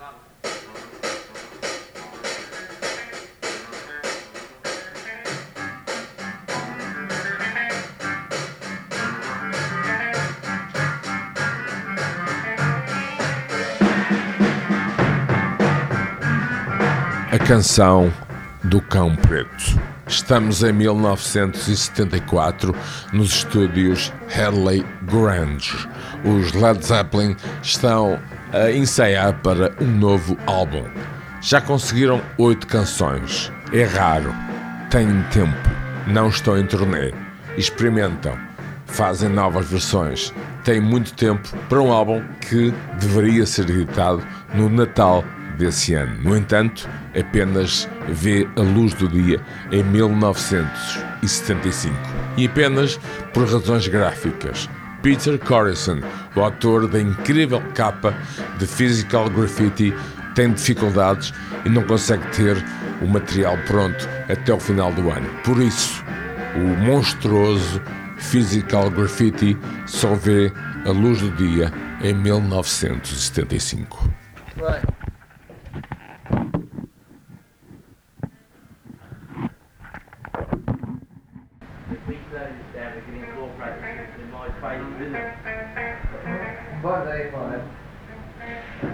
A canção do Cão Preto. Estamos em 1974 nos estúdios Hadley Grange. Os Led Zeppelin estão a ensaiar para um novo álbum. Já conseguiram oito canções. É raro. Têm tempo. Não estão em turnê. Experimentam. Fazem novas versões. Têm muito tempo para um álbum que deveria ser editado no Natal desse ano. No entanto, apenas vê a luz do dia em 1975 e apenas por razões gráficas. Peter Corrison, o autor da incrível capa de Physical Graffiti, tem dificuldades e não consegue ter o material pronto até o final do ano. Por isso, o monstruoso Physical Graffiti só vê a luz do dia em 1975. Right. floor practice in my favour, isn't it? But they find.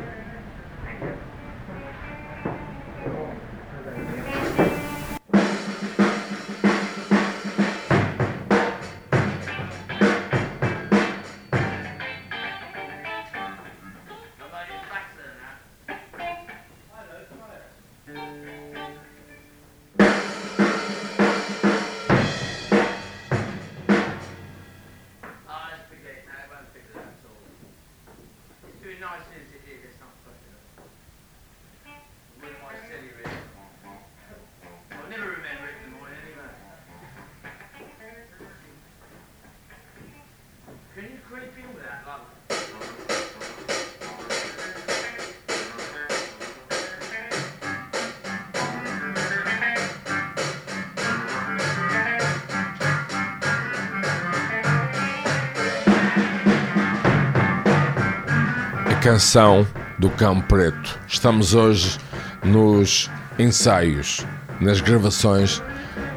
Canção do Cão Preto. Estamos hoje nos ensaios, nas gravações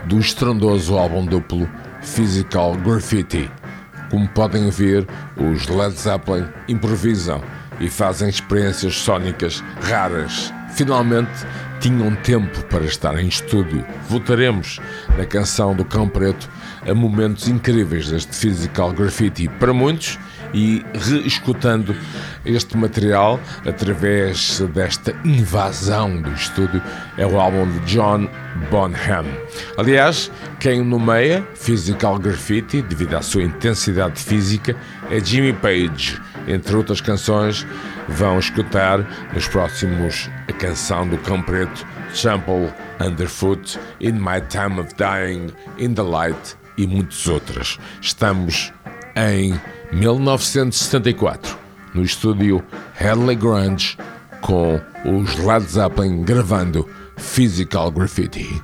do estrondoso álbum duplo Physical Graffiti. Como podem ver, os Led Zeppelin improvisam e fazem experiências sónicas raras. Finalmente tinham tempo para estar em estúdio. Voltaremos na canção do Cão Preto a momentos incríveis deste Physical Graffiti. Para muitos, e reescutando este material através desta invasão do estúdio é o álbum de John Bonham. Aliás, quem nomeia Physical Graffiti, devido à sua intensidade física, é Jimmy Page. Entre outras canções, vão escutar nos próximos a canção do Cão Preto, Trample Underfoot, In My Time of Dying, In the Light e muitas outras. Estamos em 1974, no estúdio Hadley Grange, com os Led Zeppelin gravando Physical Graffiti.